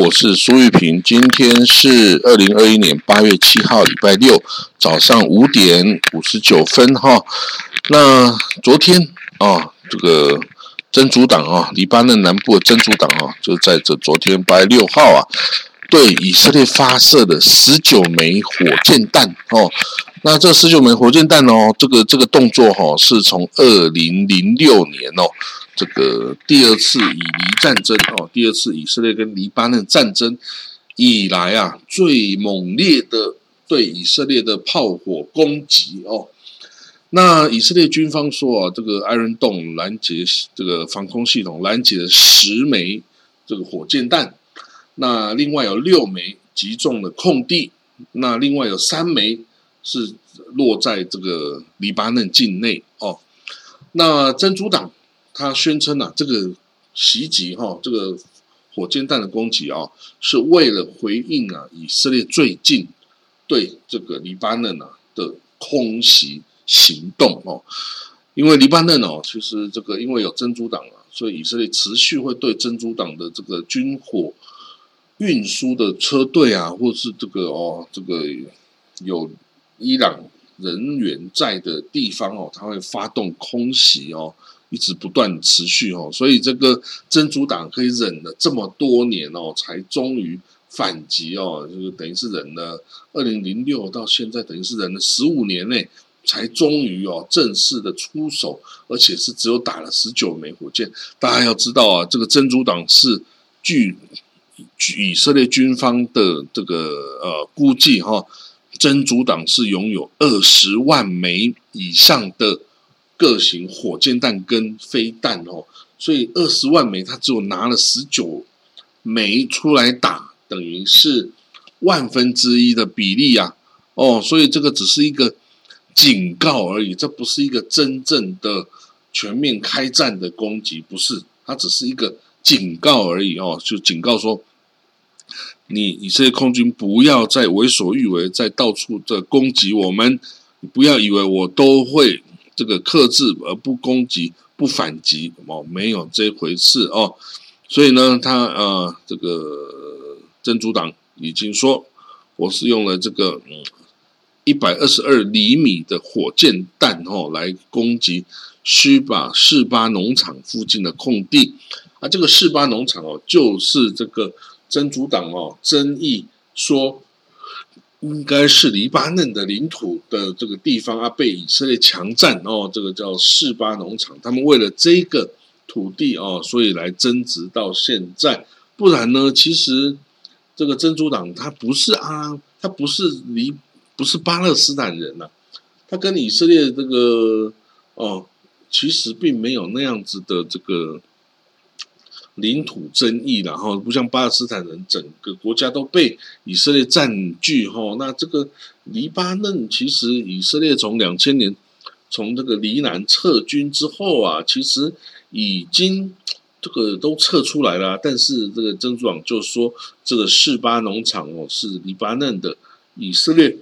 我是苏玉平。今天是二零二一年八月七号，礼拜六早上五点五十九分哈。那昨天啊，这个真主党啊，黎巴嫩南部的真主党啊，就在这昨天八月六号啊，对以色列发射的十九枚火箭弹哦。那这十九枚火箭弹哦，这个这个动作哈，是从二零零六年哦。这个第二次以黎战争哦，第二次以色列跟黎巴嫩战争以来啊，最猛烈的对以色列的炮火攻击哦。那以色列军方说啊，这个 Iron Dome 拦截这个防空系统拦截了十枚这个火箭弹，那另外有六枚击中了空地，那另外有三枚是落在这个黎巴嫩境内哦。那真主党。他宣称啊，这个袭击哈，这个火箭弹的攻击啊，是为了回应啊以色列最近对这个黎巴嫩啊的空袭行动哦。因为黎巴嫩哦，其实这个因为有真主党啊，所以以色列持续会对真主党的这个军火运输的车队啊，或是这个哦，这个有伊朗人员在的地方哦，他会发动空袭哦。一直不断持续哦，所以这个真主党可以忍了这么多年哦，才终于反击哦，就是等于是忍了二零零六到现在，等于是忍了十五年内，才终于哦正式的出手，而且是只有打了十九枚火箭。大家要知道啊，这个真主党是据以色列军方的这个呃估计哈，真主党是拥有二十万枚以上的。各型火箭弹跟飞弹哦，所以二十万枚，他只有拿了十九枚出来打，等于是万分之一的比例啊！哦，所以这个只是一个警告而已，这不是一个真正的全面开战的攻击，不是，它只是一个警告而已哦，就警告说，你以色列空军不要再为所欲为，在到处的攻击我们，不要以为我都会。这个克制而不攻击、不反击哦，没有这回事哦。所以呢，他呃，这个真主党已经说，我是用了这个嗯一百二十二厘米的火箭弹哦来攻击须巴士巴农场附近的空地啊。这个士巴农场哦，就是这个真主党哦争议说。应该是黎巴嫩的领土的这个地方啊，被以色列强占哦，这个叫示巴农场。他们为了这个土地哦，所以来争执到现在。不然呢，其实这个真主党他不是啊，他不是黎，不是巴勒斯坦人呐，他跟以色列这个哦，其实并没有那样子的这个。领土争议，然后不像巴勒斯坦人整个国家都被以色列占据，哈，那这个黎巴嫩其实以色列从两千年从这个黎南撤军之后啊，其实已经这个都撤出来了，但是这个真主党就说这个士巴农场哦是黎巴嫩的，以色列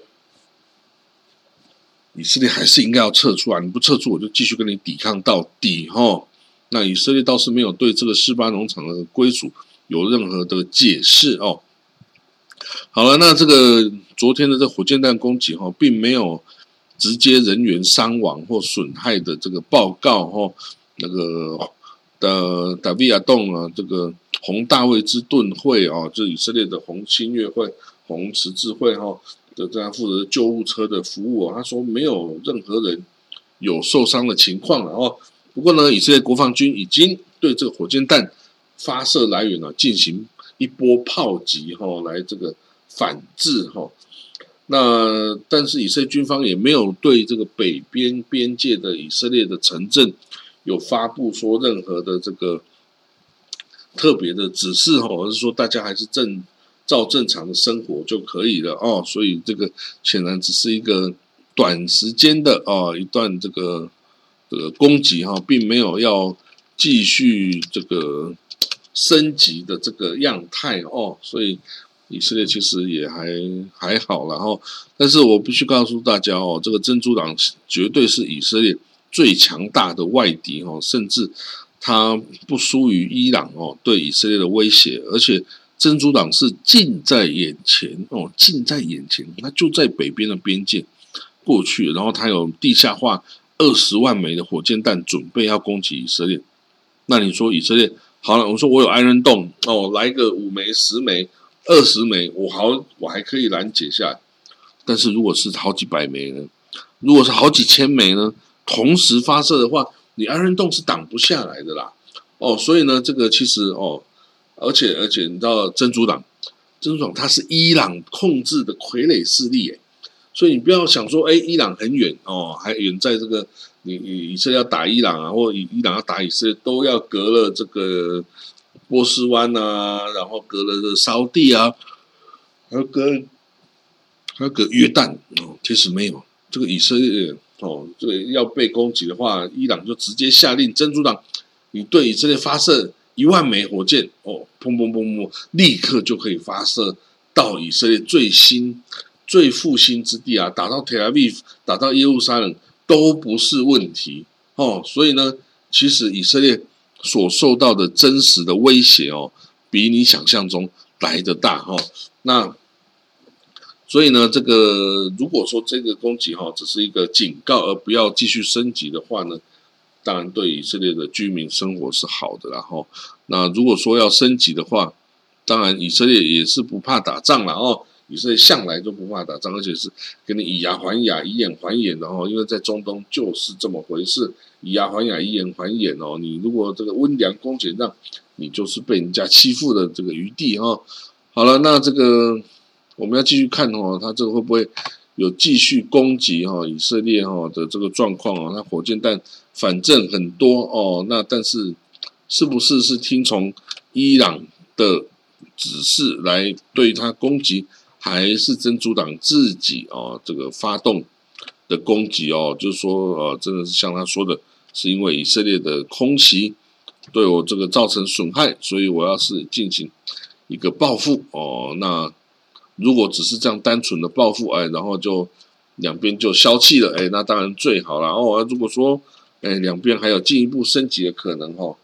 以色列还是应该要撤出来，你不撤出我就继续跟你抵抗到底，哈。那以色列倒是没有对这个示巴农场的归属有任何的解释哦。好了，那这个昨天的这火箭弹攻击哈，并没有直接人员伤亡或损害的这个报告哈。那个的达维亚洞啊，这个红大卫之盾会啊，就以色列的红新月会、红十字会哈的这样负责救护车的服务，他说没有任何人有受伤的情况了哦。不过呢，以色列国防军已经对这个火箭弹发射来源呢进行一波炮击，哈，来这个反制，哈。那但是以色列军方也没有对这个北边边界的以色列的城镇有发布说任何的这个特别的指示，哈，而是说大家还是正照正常的生活就可以了，哦。所以这个显然只是一个短时间的哦一段这个。这个攻击哈，并没有要继续这个升级的这个样态哦，所以以色列其实也还还好了哈。但是我必须告诉大家哦，这个珍珠党绝对是以色列最强大的外敌哦，甚至它不输于伊朗哦对以色列的威胁，而且珍珠党是近在眼前哦，近在眼前，它就在北边的边界过去，然后它有地下化二十万枚的火箭弹，准备要攻击以色列。那你说以色列好了，我说我有安人洞哦，来个五枚、十枚、二十枚，我好我还可以拦截下来。但是如果是好几百枚呢？如果是好几千枚呢？同时发射的话，你安人洞是挡不下来的啦。哦，所以呢，这个其实哦，而且而且你知道珍珠党，珍珠党它是伊朗控制的傀儡势力诶，所以你不要想说，哎，伊朗很远哦，还远在这个你以以色列要打伊朗啊，或伊伊朗要打以色列，都要隔了这个波斯湾啊，然后隔了这沙地啊，还有隔还有隔约旦哦，其实没有这个以色列哦，这个要被攻击的话，伊朗就直接下令珍珠党。你对以色列发射一万枚火箭，哦，砰砰砰砰，立刻就可以发射到以色列最新、最复兴之地啊，打到 Tel Aviv，打到耶路撒冷都不是问题哦。所以呢，其实以色列所受到的真实的威胁哦，比你想象中来的大哈。那所以呢，这个如果说这个攻击哈只是一个警告，而不要继续升级的话呢？当然，对以色列的居民生活是好的。然后，那如果说要升级的话，当然以色列也是不怕打仗了哦。以色列向来都不怕打仗，而且是跟你以牙还牙、以眼还眼的哦。因为在中东就是这么回事，以牙还牙、以眼还眼哦。你如果这个温良恭俭让，你就是被人家欺负的这个余地哦。好了，那这个我们要继续看哦，他这个会不会？有继续攻击哈以色列哈的这个状况哦，那火箭弹反正很多哦，那但是是不是是听从伊朗的指示来对他攻击，还是真主党自己哦这个发动的攻击哦？就是说呃，真的是像他说的，是因为以色列的空袭对我这个造成损害，所以我要是进行一个报复哦，那。如果只是这样单纯的报复，哎，然后就两边就消气了，哎，那当然最好了。哦，如果说，哎，两边还有进一步升级的可能，哈，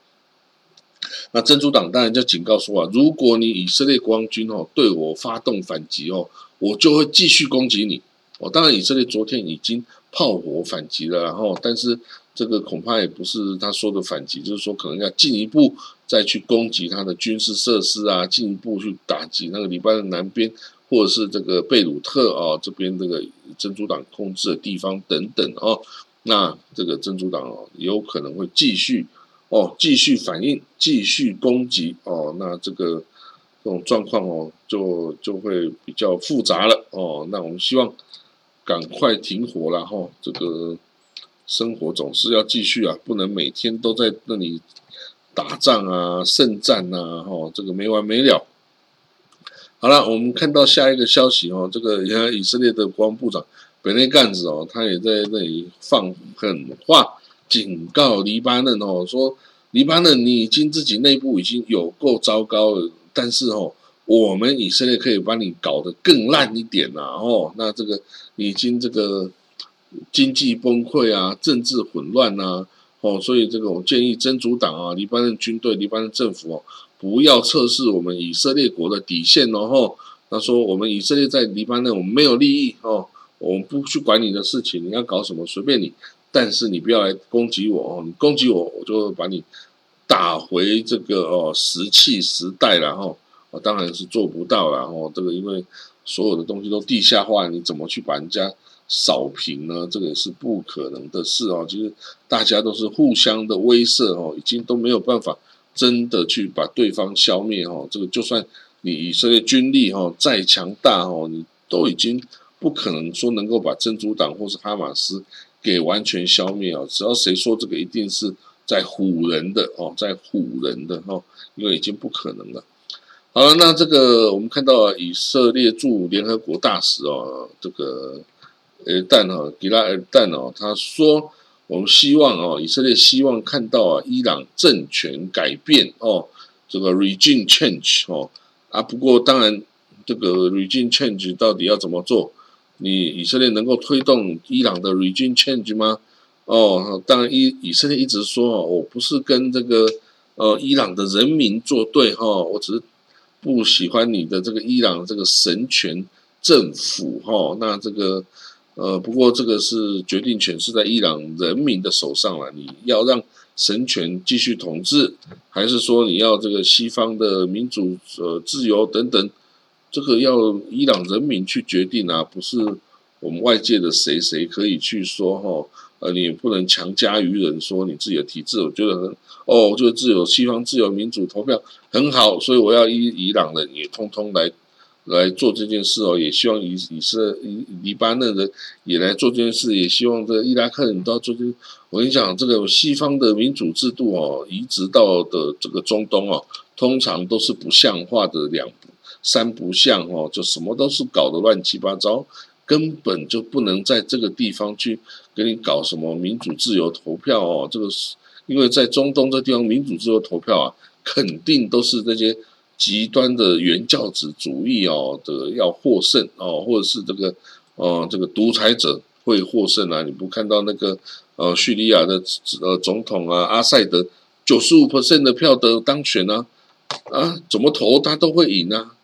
那珍珠党当然就警告说啊，如果你以色列国王军哦对我发动反击哦，我就会继续攻击你。哦，当然以色列昨天已经炮火反击了，然后但是这个恐怕也不是他说的反击，就是说可能要进一步再去攻击他的军事设施啊，进一步去打击那个黎巴嫩南边。或者是这个贝鲁特啊这边这个珍珠党控制的地方等等哦，那这个珍珠党哦有可能会继续哦继续反应继续攻击哦，那这个这种状况哦就就会比较复杂了哦，那我们希望赶快停火了哈，这个生活总是要继续啊，不能每天都在那里打仗啊圣战呐哈，这个没完没了。好了，我们看到下一个消息哦，这个原来以色列的国防部长本内干子哦，他也在那里放狠话，警告黎巴嫩哦，说黎巴嫩你已经自己内部已经有够糟糕了，但是哦，我们以色列可以把你搞得更烂一点呐哦，那这个已经这个经济崩溃啊，政治混乱呐哦，所以这个我建议真主党啊，黎巴嫩军队、黎巴嫩政府哦。不要测试我们以色列国的底线哦！吼，他说我们以色列在黎巴嫩，我们没有利益哦，我们不去管你的事情，你要搞什么随便你，但是你不要来攻击我哦！你攻击我，我就把你打回这个哦石器时代了哈！我当然是做不到了哦，这个因为所有的东西都地下化，你怎么去把人家扫平呢？这个也是不可能的事哦！其实大家都是互相的威慑哦，已经都没有办法。真的去把对方消灭哦，这个就算你以色列军力哦再强大哦，你都已经不可能说能够把真主党或是哈马斯给完全消灭哦。只要谁说这个一定是在唬人的哦，在唬人的哈，因为已经不可能了。好了，那这个我们看到以色列驻联合国大使哦，这个尔旦哦，吉拉尔旦哦，他说。我们希望哦，以色列希望看到啊，伊朗政权改变哦，这个 regime change 哦啊。不过当然，这个 regime change 到底要怎么做？你以色列能够推动伊朗的 regime change 吗？哦，当然以以色列一直说哦，我不是跟这个呃伊朗的人民作对哈，我只是不喜欢你的这个伊朗这个神权政府哈。那这个呃，不过这个是决定权是在伊朗人民的手上了，你要让神权继续统治，还是说你要这个西方的民主呃自由等等，这个要伊朗人民去决定啊，不是我们外界的谁谁可以去说哈。呃，你不能强加于人，说你自己的体制，我觉得哦，我觉得自由西方自由民主投票很好，所以我要伊伊朗人也通通来来做这件事哦，也希望以以色以黎巴嫩人也来做这件事，也希望这伊拉克人都要做这。我跟你讲，这个西方的民主制度哦，移植到的这个中东哦，通常都是不像话的两三不像哦，就什么都是搞得乱七八糟。根本就不能在这个地方去给你搞什么民主自由投票哦，这个是因为在中东这地方民主自由投票啊，肯定都是那些极端的原教旨主义哦的要获胜哦，或者是这个哦这个独裁者会获胜啊！你不看到那个呃叙利亚的呃总统啊阿塞德九十五%的票得当选啊啊，怎么投他都会赢啊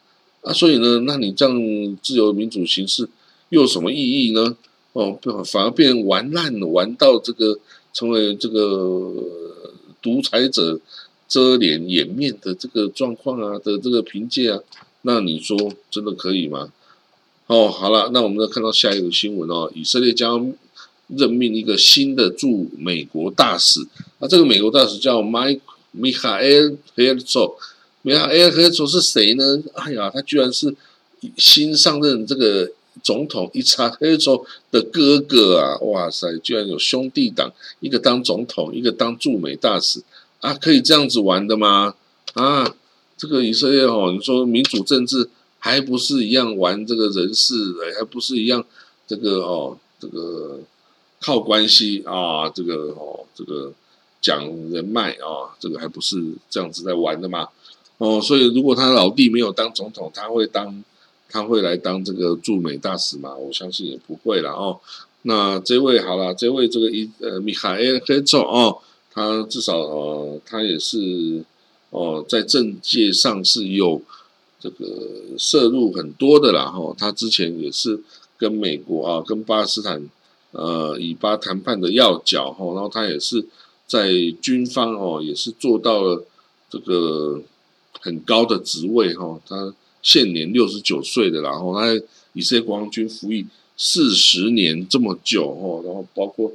啊！所以呢，那你这样自由民主形式。又有什么意义呢？哦，反而变玩烂了，玩到这个成为这个独裁者遮脸掩面的这个状况啊的这个凭借啊，那你说真的可以吗？哦，好了，那我们再看到下一个新闻哦，以色列将任命一个新的驻美国大使，那这个美国大使叫 Mike Michael Herzog，米哈 L Herzog 是谁呢？哎呀，他居然是新上任这个。总统伊查黑州的哥哥啊，哇塞，居然有兄弟党，一个当总统，一个当驻美大使啊，可以这样子玩的吗？啊，这个以色列哦，你说民主政治还不是一样玩这个人事，还不是一样这个哦，这个靠关系啊，这个哦，这个讲人脉啊，这个还不是这样子在玩的吗？哦，所以如果他老弟没有当总统，他会当。他会来当这个驻美大使吗？我相信也不会了哦。那这位好了，这位这个伊呃米哈埃黑佐哦，他至少呃他也是哦在政界上是有这个涉入很多的啦哈。他之前也是跟美国啊跟巴勒斯坦呃以巴谈判的要角哈，然后他也是在军方哦也是做到了这个很高的职位哈，他。现年六十九岁的，然后他以色列国防军服役四十年这么久哦，然后包括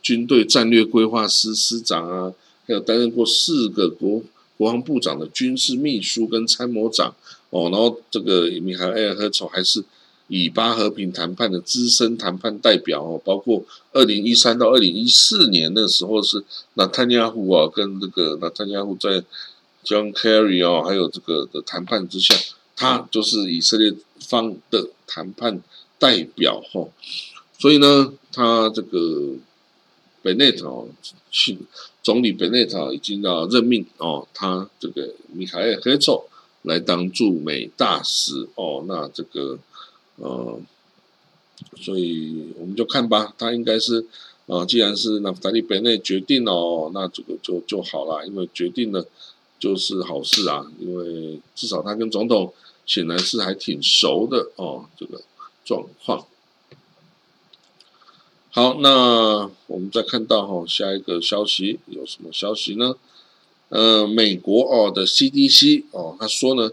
军队战略规划师师长啊，还有担任过四个国国防部长的军事秘书跟参谋长哦，然后这个米哈埃尔赫丑还是以巴和平谈判的资深谈判代表哦，包括二零一三到二零一四年那时候是纳坦亚胡啊跟这个纳坦亚胡在 John Kerry 哦，还有这个的谈判之下。他就是以色列方的谈判代表哈，所以呢，他这个贝内特哦，去总理贝内特已经要任命哦，他这个米凯尔黑丑来当驻美大使哦，那这个呃，所以我们就看吧，他应该是啊，既然是那达利贝内决定哦，那这个就就好了，因为决定了就是好事啊，因为至少他跟总统。显然是还挺熟的哦，这个状况。好，那我们再看到哈，下一个消息有什么消息呢？呃，美国哦的 CDC 哦，他说呢，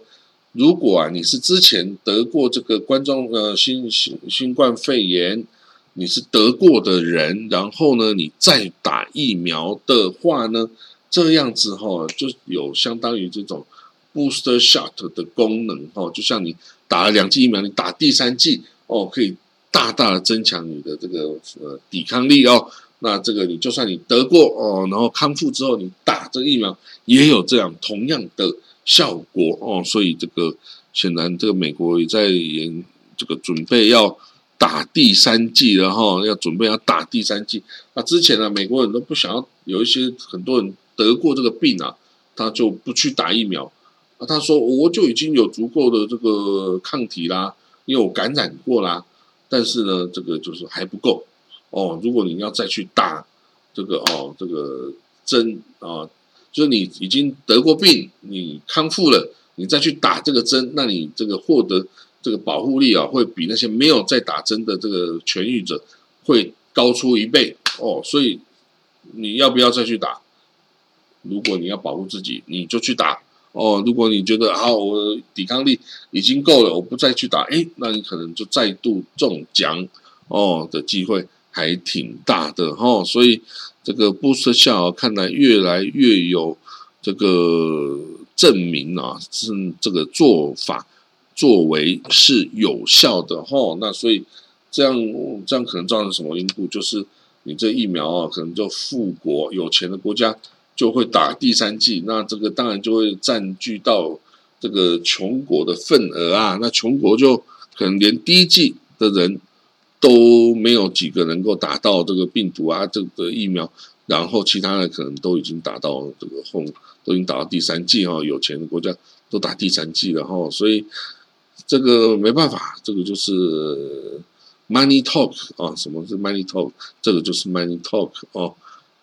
如果啊你是之前得过这个冠状呃新新新冠肺炎，你是得过的人，然后呢你再打疫苗的话呢，这样子哈就有相当于这种。Booster shot 的功能哦，就像你打了两剂疫苗，你打第三剂哦，可以大大的增强你的这个呃抵抗力哦。那这个你就算你得过哦，然后康复之后你打这个疫苗也有这样同样的效果哦。所以这个显然这个美国也在研这个准备要打第三剂了哈，要准备要打第三剂。那之前呢，美国人都不想要有一些很多人得过这个病啊，他就不去打疫苗。啊，他说我就已经有足够的这个抗体啦，因为我感染过啦，但是呢，这个就是还不够哦。如果你要再去打这个哦这个针啊，就是你已经得过病，你康复了，你再去打这个针，那你这个获得这个保护力啊，会比那些没有在打针的这个痊愈者会高出一倍哦。所以你要不要再去打？如果你要保护自己，你就去打哦。如果你觉得啊，我抵抗力已经够了，我不再去打，哎，那你可能就再度中奖哦的机会还挺大的哈。所以这个布斯效看来越来越有这个证明啊，是这个做法作为是有效的哈。那所以这样这样可能造成什么因素？就是你这疫苗啊，可能就富国有钱的国家。就会打第三季，那这个当然就会占据到这个穷国的份额啊。那穷国就可能连第一季的人都没有几个能够打到这个病毒啊，这个疫苗，然后其他的可能都已经打到这个后，都已经打到第三季哈。有钱的国家都打第三季了哈，所以这个没办法，这个就是 money talk 啊。什么是 money talk？这个就是 money talk 哦。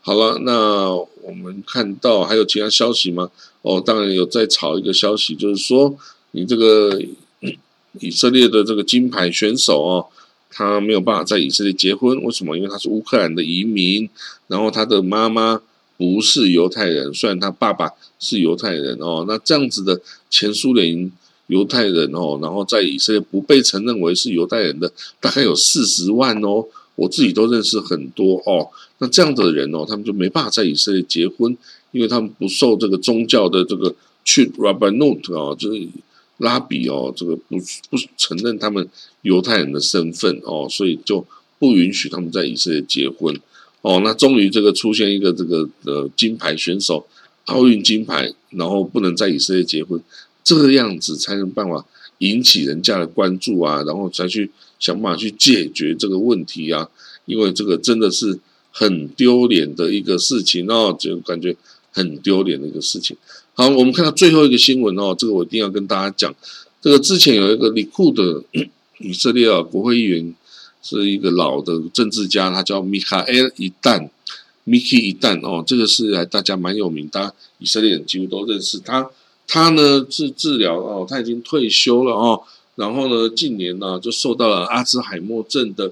好了，那我们看到还有其他消息吗？哦，当然有在炒一个消息，就是说你这个 以色列的这个金牌选手哦，他没有办法在以色列结婚，为什么？因为他是乌克兰的移民，然后他的妈妈不是犹太人，虽然他爸爸是犹太人哦。那这样子的前苏联犹太人哦，然后在以色列不被承认为是犹太人的，大概有四十万哦。我自己都认识很多哦，那这样的人哦，他们就没办法在以色列结婚，因为他们不受这个宗教的这个去 rabbanut 哦，就是拉比哦，这个不不承认他们犹太人的身份哦，所以就不允许他们在以色列结婚哦。那终于这个出现一个这个呃金牌选手，奥运金牌，然后不能在以色列结婚，这个样子才能办法引起人家的关注啊，然后才去。想办法去解决这个问题啊，因为这个真的是很丢脸的一个事情哦，就感觉很丢脸的一个事情。好，我们看到最后一个新闻哦，这个我一定要跟大家讲。这个之前有一个里库的以色列啊国会议员，是一个老的政治家，他叫米卡埃尔·伊旦 （Miki 伊旦）哦，这个是大家蛮有名，大家以色列人几乎都认识他。他呢是治疗哦，他已经退休了哦。然后呢，近年呢就受到了阿兹海默症的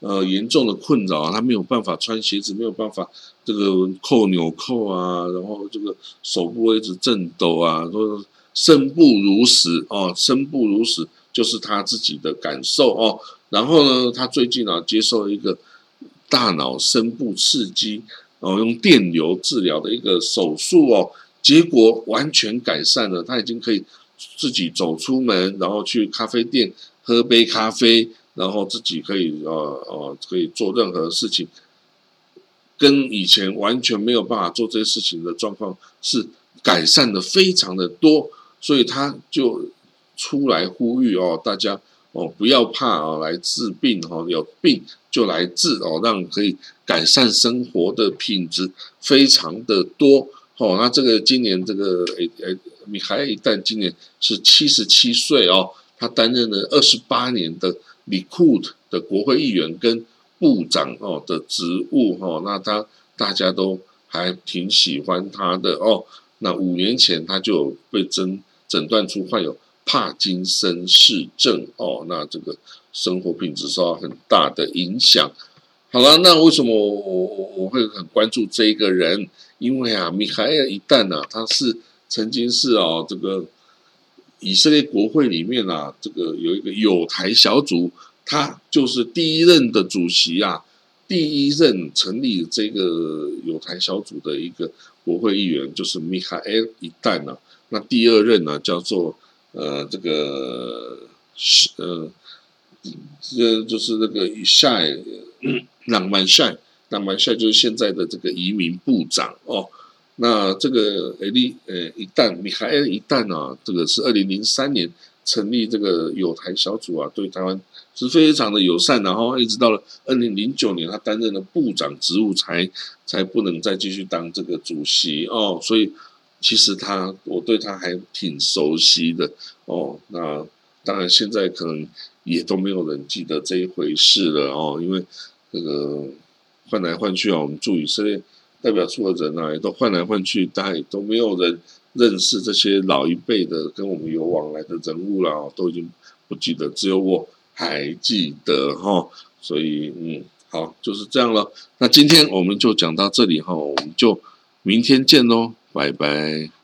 呃严重的困扰，他没有办法穿鞋子，没有办法这个扣纽扣啊，然后这个手部一直震抖啊，说生不如死哦，生不如死就是他自己的感受哦。然后呢，他最近啊接受了一个大脑深部刺激然哦，用电流治疗的一个手术哦，结果完全改善了，他已经可以。自己走出门，然后去咖啡店喝杯咖啡，然后自己可以呃呃可以做任何事情，跟以前完全没有办法做这些事情的状况是改善的非常的多，所以他就出来呼吁哦，大家哦不要怕哦，来治病哦，有病就来治哦，让可以改善生活的品质非常的多。哦。那这个今年这个诶诶。米海尔一旦今年是七十七岁哦，他担任了二十八年的里库特的国会议员跟部长哦的职务哦，那他大家都还挺喜欢他的哦。那五年前他就被诊诊断出患有帕金森氏症哦，那这个生活品质受到很大的影响。好了，那为什么我我我会很关注这一个人？因为啊，米海尔一旦呢，他是。曾经是哦，这个以色列国会里面啊，这个有一个友台小组，他就是第一任的主席啊，第一任成立这个友台小组的一个国会议员就是米哈埃一旦呢。那第二任呢，叫做呃这个呃这就是那个夏 朗曼夏朗曼夏就是现在的这个移民部长哦。那这个艾利呃一旦米海尔一旦啊，这个是二零零三年成立这个友台小组啊，对台湾是非常的友善，然后一直到了二零零九年，他担任了部长职务，才才不能再继续当这个主席哦。所以其实他我对他还挺熟悉的哦。那当然现在可能也都没有人记得这一回事了哦，因为这个换来换去啊，我们住以色列代表处的人啊，也都换来换去，大家也都没有人认识这些老一辈的跟我们有往来的人物了，都已经不记得，只有我还记得哈。所以，嗯，好，就是这样了。那今天我们就讲到这里哈，我们就明天见喽，拜拜。